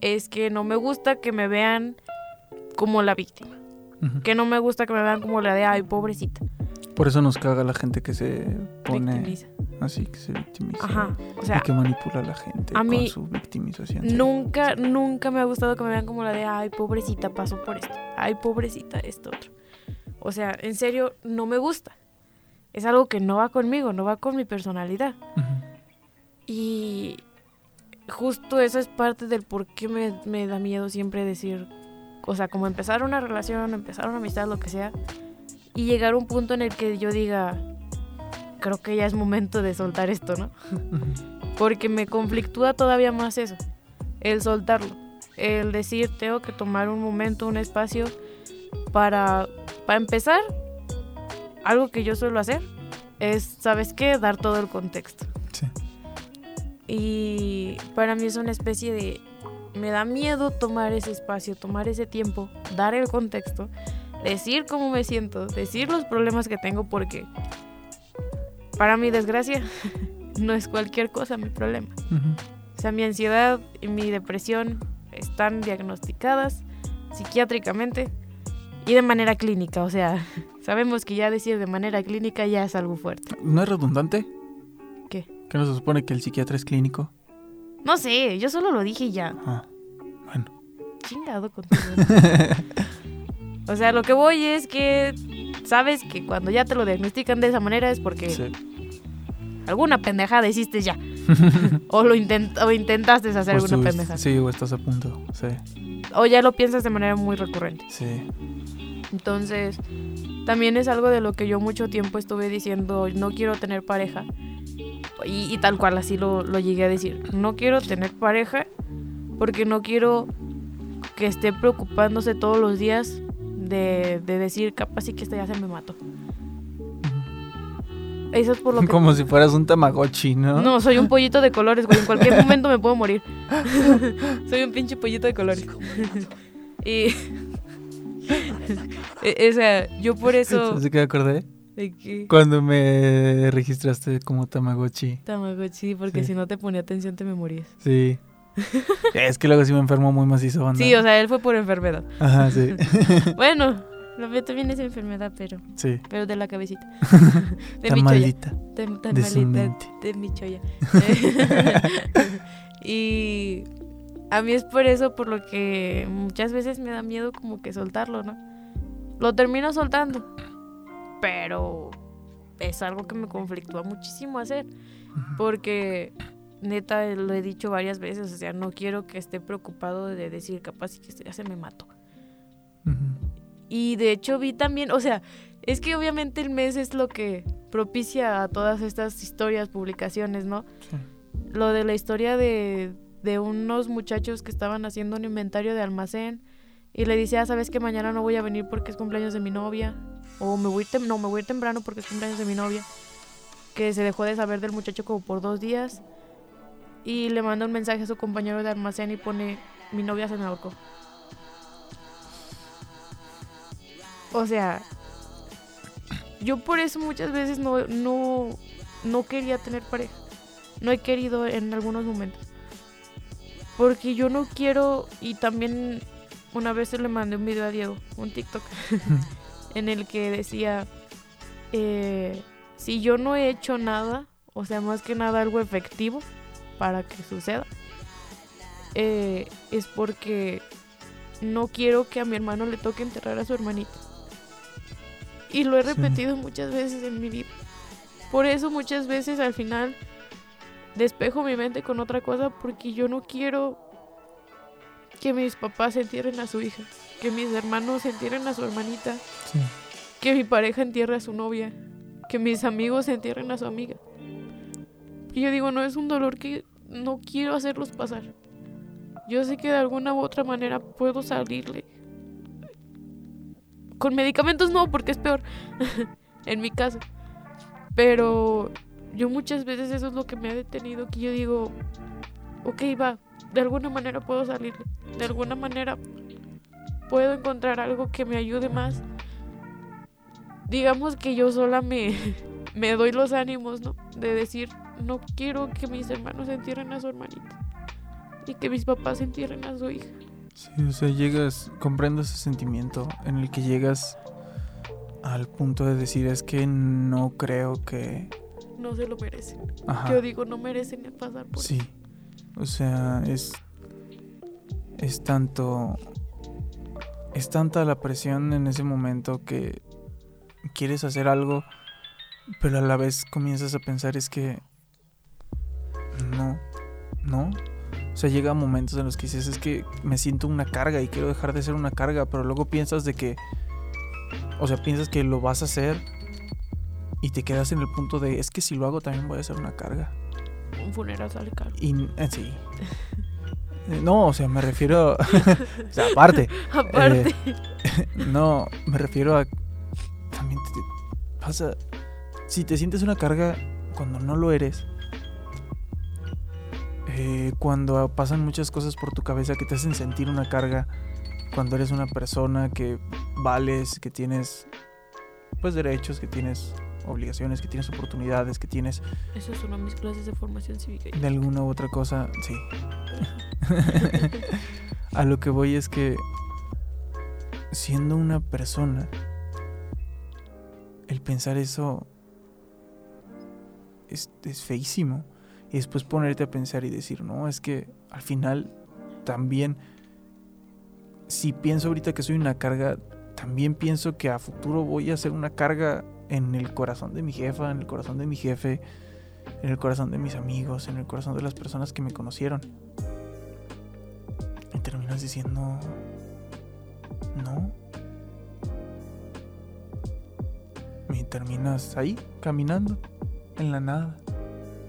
es que no me gusta que me vean como la víctima. Ujú. Que no me gusta que me vean como la de, ay, pobrecita. Por eso nos caga la gente que se pone Victimiza. así, que se victimiza. Ajá. O sea, y que manipula a la gente a con mí su victimización. sí. nunca, nunca me ha gustado que me vean como la de, ay, pobrecita, pasó por esto. Ay, pobrecita, esto otro. O sea, en serio, no me gusta. es algo que no va conmigo, no va con mi personalidad. Ujú. Y justo eso es parte del por qué me, me da miedo siempre decir, o sea, como empezar una relación, empezar una amistad, lo que sea, y llegar a un punto en el que yo diga, creo que ya es momento de soltar esto, ¿no? Porque me conflictúa todavía más eso, el soltarlo, el decir, tengo que tomar un momento, un espacio para, para empezar, algo que yo suelo hacer es, ¿sabes qué? Dar todo el contexto. Y para mí es una especie de... Me da miedo tomar ese espacio, tomar ese tiempo, dar el contexto, decir cómo me siento, decir los problemas que tengo porque para mi desgracia no es cualquier cosa mi problema. Ujú. O sea, mi ansiedad y mi depresión están diagnosticadas psiquiátricamente y de manera clínica. O sea, sabemos que ya decir de manera clínica ya es algo fuerte. ¿No es redundante? ¿Qué? ¿Que no se supone que el psiquiatra es clínico? No sé, yo solo lo dije y ya. Ah, bueno. Chingado contigo. o sea, lo que voy es que sabes que cuando ya te lo diagnostican de esa manera es porque Sí. alguna pendejada hiciste ya. o lo intent o intentaste hacer O alguna pendejada. Sí, o estás a punto. Sí, O ya lo piensas de manera muy recurrente. sí. Entonces, también es algo de lo que yo mucho tiempo estuve diciendo, no quiero tener pareja. Y, y tal cual, así lo, lo llegué a decir. No quiero tener pareja porque no quiero que esté preocupándose todos los días de, de decir, capaz sí que este ya se me mató. Eso es por lo que... Como si fueras un tamagotchi, ¿no? No, soy un pollito de colores, güey. En cualquier momento me puedo morir. soy un pinche pollito de colores. y... E- o sea, yo por eso... ¿Sabes de qué me acordé? ¿De qué? Cuando me registraste como Tamagotchi. Tamagotchi, porque Sí. si no te ponía atención te me morías. Sí. es que luego sí me enfermo muy macizo, banda. Sí, o sea, él fue por enfermedad. Ajá, sí. Bueno, lo mío también es enfermedad, pero, Sí. pero de la cabecita. De mi cholla. maldita. Tan, de su malita, mente. de mi cholla. y a mí es por eso por lo que muchas veces me da miedo como que soltarlo, ¿no? Lo termino soltando, pero es algo que me conflictúa muchísimo hacer, porque neta lo he dicho varias veces, o sea, no quiero que esté preocupado de decir capaz que ya se me mató. Ujú. Y de hecho vi también, o sea, es que obviamente el mes es lo que propicia a todas estas historias, publicaciones, ¿no? Sí. Lo de la historia de, de unos muchachos que estaban haciendo un inventario de almacén y le dice, ah, sabes que mañana no voy a venir porque es cumpleaños de mi novia. O me voy, tem- no, me voy a ir temprano porque es cumpleaños de mi novia. Que se dejó de saber del muchacho como por dos días. Y le manda un mensaje a su compañero de almacén y pone, mi novia se me ahorcó. O sea, yo por eso muchas veces no, no, no quería tener pareja. No he querido en algunos momentos. Porque yo no quiero, y también una vez le mandé un video a Diego, un TikTok, en el que decía, eh, si yo no he hecho nada, o sea, más que nada algo efectivo para que suceda, eh, es porque no quiero que a mi hermano le toque enterrar a su hermanita. Y lo he Sí. repetido muchas veces en mi vida. Por eso muchas veces al final despejo mi mente con otra cosa porque yo no quiero que mis papás entierren a su hija, que mis hermanos entierren a su hermanita, Sí. que mi pareja entierre a su novia, que mis amigos entierren a su amiga. Y yo digo, no es un dolor que no quiero hacerlos pasar. Yo sé que de alguna u otra manera puedo salirle. Con medicamentos no, porque es peor. en mi caso. Pero yo muchas veces eso es lo que me ha detenido, que yo digo, ok, va, de alguna manera puedo salirle. De alguna manera puedo encontrar algo que me ayude más. Digamos que yo sola me, me doy los ánimos, ¿no? De decir, no quiero que mis hermanos entierren a su hermanita. Y que mis papás entierren a su hija. Sí, o sea, llegas, comprendo ese sentimiento en el que llegas al punto de decir es que no creo que... No se lo merecen. Ajá. Yo digo, no merecen el pasar por Sí. O sea, es. Es tanto. Es tanta la presión en ese momento que quieres hacer algo Pero a la vez comienzas a pensar es que no, no. O sea, llega momentos en los que dices es que me siento una carga y quiero dejar de ser una carga, pero luego piensas de que, o sea, piensas que lo vas a hacer y te quedas en el punto de es que si lo hago también voy a ser una carga. Un funeral sale caro. Y eh, sí. Eh, No, o sea, me refiero. o sea, aparte. Aparte. No, me refiero a. También te, te pasa. Si te sientes una carga cuando no lo eres. eh, cuando pasan muchas cosas por tu cabeza que te hacen sentir una carga. Cuando eres una persona que vales, que tienes. Pues derechos, que tienes obligaciones, que tienes oportunidades, que tienes Esas son mis clases de formación cívica. de alguna u otra cosa, sí. a lo que voy es que siendo una persona, el pensar eso es, es feísimo. Y después ponerte a pensar y decir, no, es que al final también, si pienso ahorita que soy una carga, también pienso que a futuro voy a ser una carga en el corazón de mi jefa, en el corazón de mi jefe, en el corazón de mis amigos, en el corazón de las personas que me conocieron. Y terminas diciendo, no. Y terminas ahí, caminando, en la nada,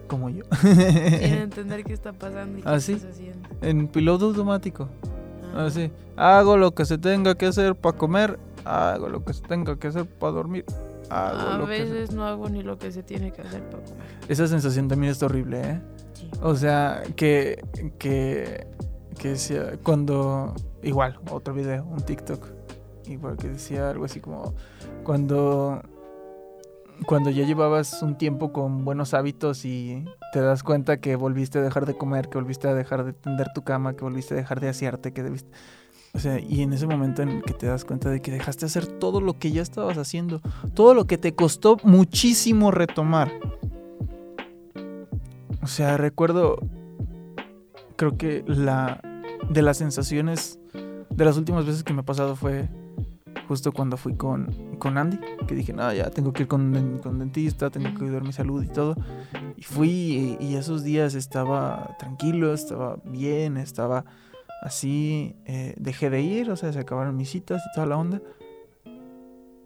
como yo. Sin entender qué está pasando y qué ¿Ah, estás haciendo. en piloto automático. Ah. Así, hago lo que se tenga que hacer para comer, hago lo que se tenga que hacer para dormir. Hago A lo que se- veces no hago ni lo que se tiene que hacer para comer. Esa sensación también es horrible, ¿eh? Sí. O sea, que, que, que decía, cuando, igual, otro video, un TikTok, igual que decía algo así como, cuando, cuando ya llevabas un tiempo con buenos hábitos y te das cuenta que volviste a dejar de comer, que volviste a dejar de tender tu cama, que volviste a dejar de asearte, que debiste... O sea, y en ese momento en que te das cuenta de que dejaste hacer todo lo que ya estabas haciendo, todo lo que te costó muchísimo retomar. O sea, recuerdo, creo que la de las sensaciones de las últimas veces que me ha pasado fue justo cuando fui con, con Andy, que dije, no, ya tengo que ir con, den- con dentista, tengo que cuidar mi salud y todo. Y fui y esos días estaba tranquilo, estaba bien, estaba así, eh, dejé de ir, o sea, se acabaron mis citas y toda la onda.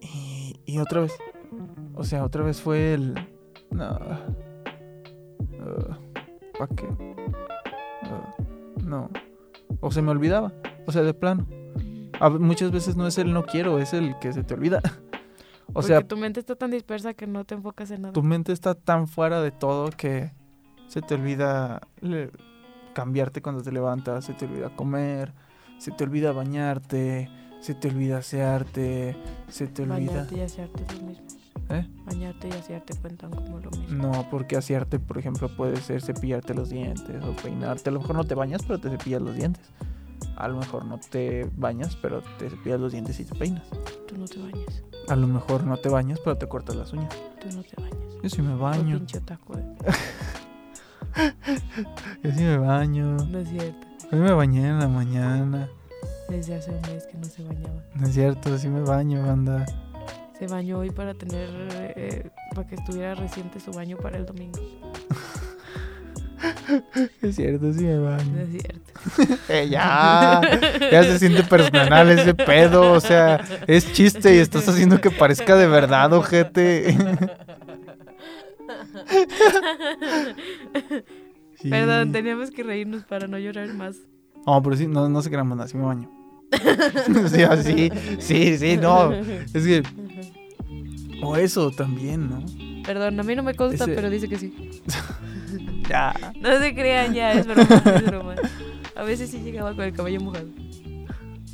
Y, y otra vez, o sea, otra vez fue el... No. ¿Para qué? Ah, no. O se me olvidaba. O sea, de plano. A muchas veces no es el no quiero, es el que se te olvida. O Porque sea, tu mente está tan dispersa que no te enfocas en nada. tu mente está tan fuera de todo que se te olvida le- cambiarte cuando te levantas, se te olvida comer, se te olvida bañarte, se te olvida asearte, se te olvida... Bañarte y asearte es lo mismo. ¿Eh? Bañarte y asearte cuentan como lo mismo. No, porque asearte, por ejemplo, puede ser cepillarte los dientes o peinarte. A lo mejor no te bañas, pero te cepillas los dientes. A lo mejor no te bañas, pero te cepillas los dientes y te peinas. Tú no te bañas. A lo mejor no te bañas, pero te cortas las uñas. Tú no te bañas. Yo sí me baño. pinche otaku, eh. Yo sí me baño. No es cierto. Hoy me bañé en la mañana. Desde hace un mes que no se bañaba. No es cierto, sí me baño, banda. Se bañó hoy para tener. eh, para que estuviera reciente su baño para el domingo. Es cierto, sí me No baño. es cierto. Eh, ya, ya se siente personal ese pedo. O sea, es chiste y estás haciendo que parezca de verdad, ojete. Sí. Perdón, teníamos que reírnos para no llorar más. No, pero sí, no, no se crean, sí me baño. sí, así, sí, sí, no. Es que. O eso también, ¿no? Perdón, a mí no me consta, Ese- pero dice que sí. Ya. No se crean ya, es broma, es broma. A veces sí llegaba con el cabello mojado.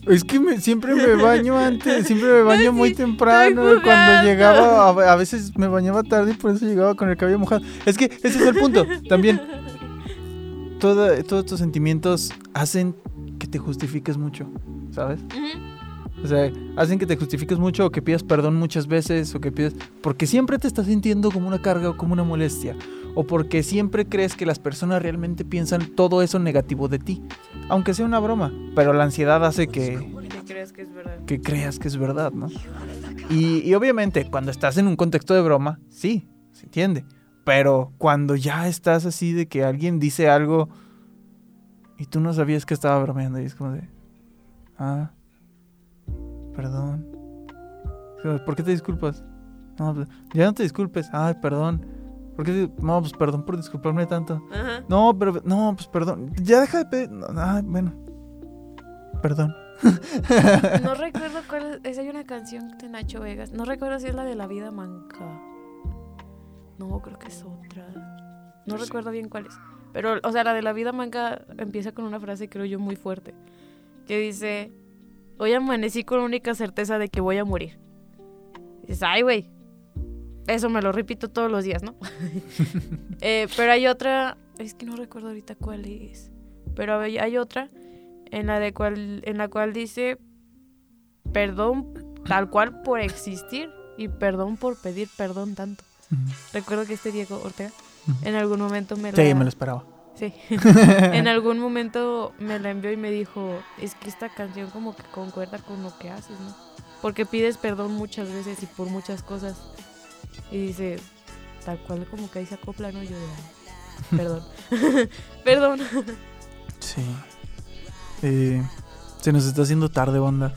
Es que me- siempre me baño antes, siempre me baño muy temprano. Cuando llegaba, a, a veces me bañaba tarde y por eso llegaba con el cabello mojado. Es que ese es el punto. También, toda- todos tus sentimientos hacen que te justifiques mucho, ¿sabes? O sea, hacen que te justifiques mucho o que pidas perdón muchas veces o que pidas... Porque siempre te estás sintiendo como una carga o como una molestia. O porque siempre crees que las personas realmente piensan todo eso negativo de ti. Aunque sea una broma. Pero la ansiedad hace que, Que creas que es verdad. que creas que es verdad, ¿no? Y, y obviamente, cuando estás en un contexto de broma, sí, se entiende. Pero cuando ya estás así de que alguien dice algo y tú no sabías que estaba bromeando, y es como de. Ah, perdón. ¿Por qué te disculpas? No, pues, ya no te disculpes. Ay, perdón. ¿Por qué? te- No, pues perdón por disculparme tanto. Ajá. No, pero, no, pues perdón. Ya deja de pedir. no, Ay, bueno. Perdón. No recuerdo cuál es. Hay una canción de Nacho Vegas. No recuerdo si es la de La Vida Manca. No, creo que es otra. No Sí. recuerdo bien cuál es. Pero, o sea, la de La Vida Manca empieza con una frase, creo yo, muy fuerte. Que dice: Hoy amanecí con la única certeza de que voy a morir. Y dices, ay, güey. Eso me lo repito todos los días, ¿no? Eh, pero hay otra. Es que no recuerdo ahorita cuál es. Pero hay, otra en la de cual en la cual dice perdón tal cual por existir y perdón por pedir perdón tanto. Recuerdo que este Diego Ortega en algún momento me la Sí, me lo esperaba. Sí. en algún momento me la envió y me dijo, "Es que esta canción como que concuerda con lo que haces, ¿no? Porque pides perdón muchas veces y por muchas cosas." Y dice, tal cual como que ahí se acopla, ¿no? Yo de, "Ay, perdón. perdón. Sí. Eh, se nos está haciendo tarde, banda.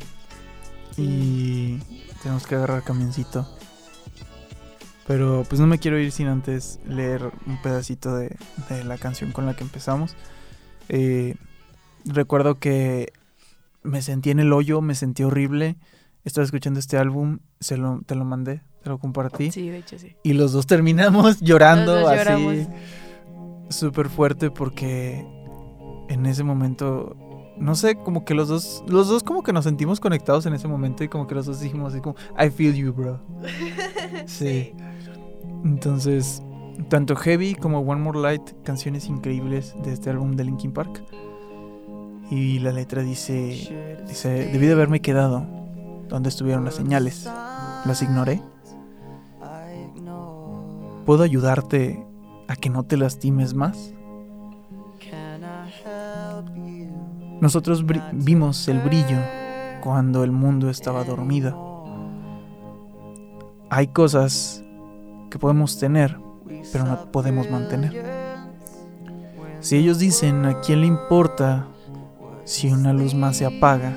Y tenemos que agarrar camioncito. Pero pues no me quiero ir sin antes leer un pedacito de, de la canción con la que empezamos. Eh, recuerdo que me sentí en el hoyo, me sentí horrible. Estaba escuchando este álbum, se lo, te lo mandé, te lo compartí. Sí, de hecho sí. Y los dos terminamos llorando dos así súper fuerte porque en ese momento, no sé, como que los dos, los dos como que nos sentimos conectados en ese momento y como que los dos dijimos así como, I feel you, bro. Sí. Entonces, tanto Heavy como One More Light, canciones increíbles de este álbum de Linkin Park. Y la letra dice, dice, debí de haberme quedado donde estuvieron las señales. Las ignoré. ¿Puedo ayudarte a que no te lastimes más? Nosotros vimos el brillo cuando el mundo estaba dormido. Hay cosas que podemos tener, pero no podemos mantener. Si ellos dicen a quién le importa si una luz más se apaga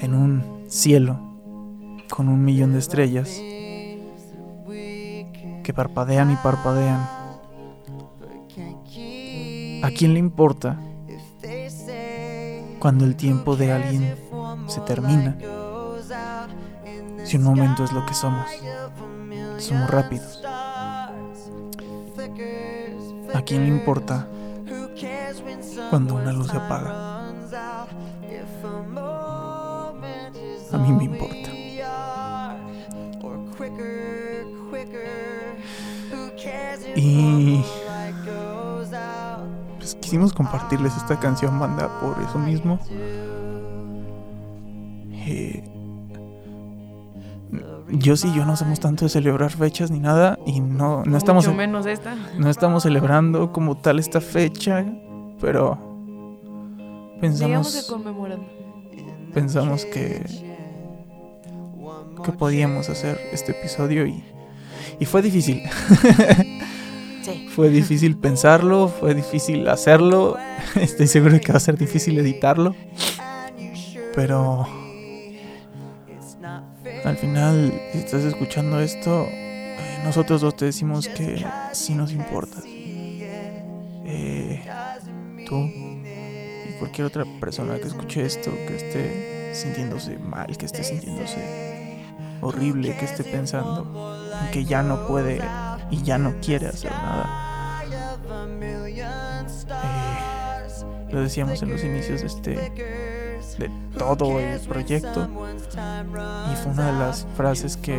en un cielo con un millón de estrellas que parpadean y parpadean, ¿a quién le importa cuando el tiempo de alguien se termina? Si un momento es lo que somos, somos rápidos. ¿A quién le importa cuando una luz se apaga? A mí me importa. Y quisimos compartirles esta canción banda por eso mismo. Eh, yo sí, yo no somos tanto de celebrar fechas ni nada y no, no estamos Mucho menos esta. no estamos celebrando como tal esta fecha, pero que pensamos conmemorando. pensamos que que podíamos hacer este episodio y y fue difícil. Fue difícil pensarlo, fue difícil hacerlo. Estoy seguro que va a ser difícil editarlo. Pero al final, si estás escuchando esto, eh, nosotros dos te decimos que sí nos importa. Eh, tú y cualquier otra persona que escuche esto, que esté sintiéndose mal, que esté sintiéndose horrible, que esté pensando en que ya no puede y ya no quiere hacer nada. Eh, lo decíamos en los inicios de este de todo el proyecto y fue una de las frases que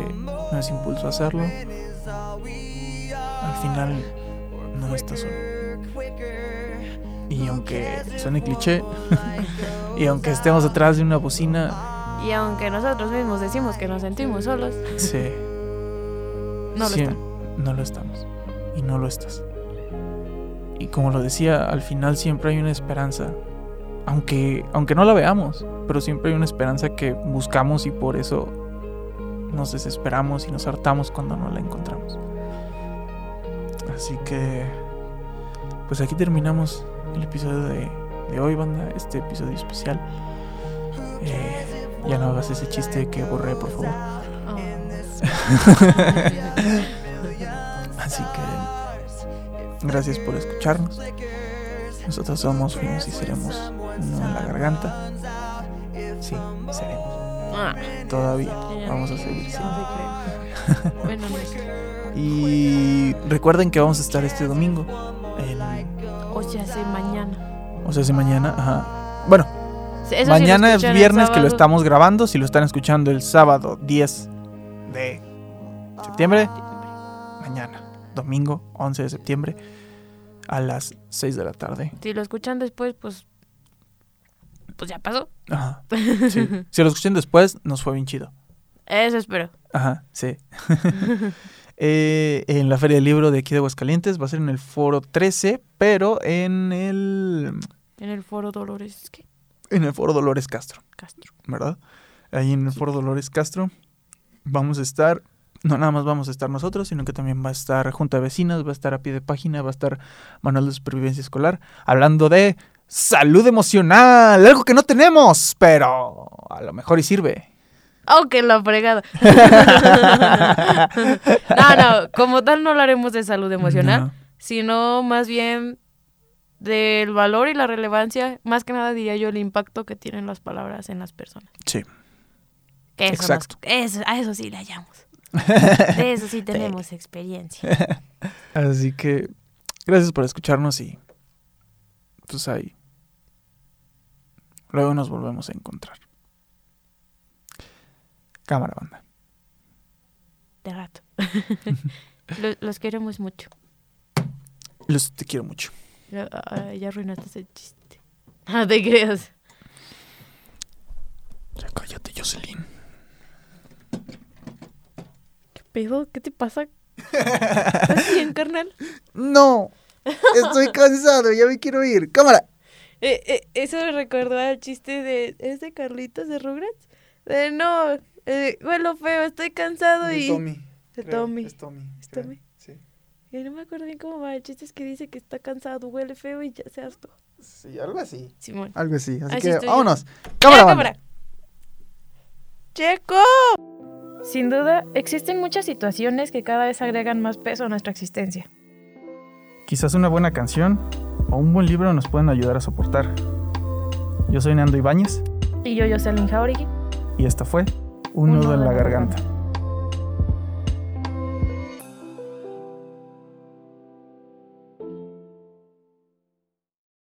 nos impulsó a hacerlo. Al final no está solo. Y aunque suene cliché y aunque estemos atrás de una bocina, Y aunque nosotros mismos decimos que nos sentimos solos, sí, no lo Sí, están. No lo estamos. Y no lo estás. Y como lo decía, al final siempre hay una esperanza. Aunque, aunque no la veamos, pero siempre hay una esperanza que buscamos y por eso nos desesperamos y nos hartamos cuando no la encontramos. Así que, pues aquí terminamos el episodio de, de hoy, banda, este episodio especial. Eh, ya no hagas ese chiste que borré, por favor. Oh. Así que, gracias por escucharnos. Nosotros somos, fuimos y seremos uno en la garganta. Sí, seremos. Ah, Todavía vamos a seguir siendo. Bueno, no. Y recuerden que vamos a estar este domingo. En, O sea, hace mañana. o sea, si mañana. Ajá. Bueno, eso mañana es viernes que lo estamos grabando. Si lo están escuchando el sábado 10 de septiembre, mañana. Domingo 11 de septiembre a las 6 de la tarde. Si lo escuchan después, pues. Pues ya pasó. Ajá. Sí. Si lo escuchan después, nos fue bien chido. Eso espero. Ajá, sí. Eh, en la Feria del Libro de aquí de Aguascalientes va a ser en el foro 13, pero en el En el foro Dolores ¿qué? en el foro Dolores Castro, Castro. ¿verdad? Ahí en el foro Dolores Castro vamos a estar, no nada más vamos a estar nosotros, sino que también va a estar Junta de Vecinas, va a estar a pie de página, va a estar Manual de Supervivencia Escolar, hablando de salud emocional, algo que no tenemos, pero a lo mejor y sirve. ¡Oh, que la fregada! no, no, como tal no hablaremos de salud emocional, No. sino más bien del valor y la relevancia, más que nada diría yo el impacto que tienen las palabras en las personas. Sí. Que eso, nos- Exacto. eso, a eso sí le hallamos. De eso sí tenemos experiencia. Así que gracias por escucharnos y pues ahí. Luego nos volvemos a encontrar. Cámara banda. De rato. Lo- los queremos mucho. Los te quiero mucho. Ya, ah, ya arruinaste ese chiste. No te creas. Ya cállate, Jocelyn. ¿Qué pedo? ¿Qué te pasa? ¿Estás bien, carnal? No, estoy cansado, ya me quiero ir. Cámara. Eh, eh, eso me recordó al chiste de... ¿Es de Carlitos de Rugrats? De no, eh, huelo feo, estoy cansado y... De Tommy. Es Tommy. ¿Es Tommy? Sí. Y no me acuerdo bien cómo va. El chiste es que dice que está cansado, huele feo y ya se hartó. sí, algo así. Simón. Algo así. Así Así que yo. vámonos. ¡Ya, Cámara, banda. cámara! ¡Checo! Sin duda, existen muchas situaciones que cada vez agregan más peso a nuestra existencia. Quizás una buena canción o un buen libro nos pueden ayudar a soportar. Yo soy Nando Ibáñez Y yo, Jocelyn Jauregui. y esta fue Un nudo en la garganta.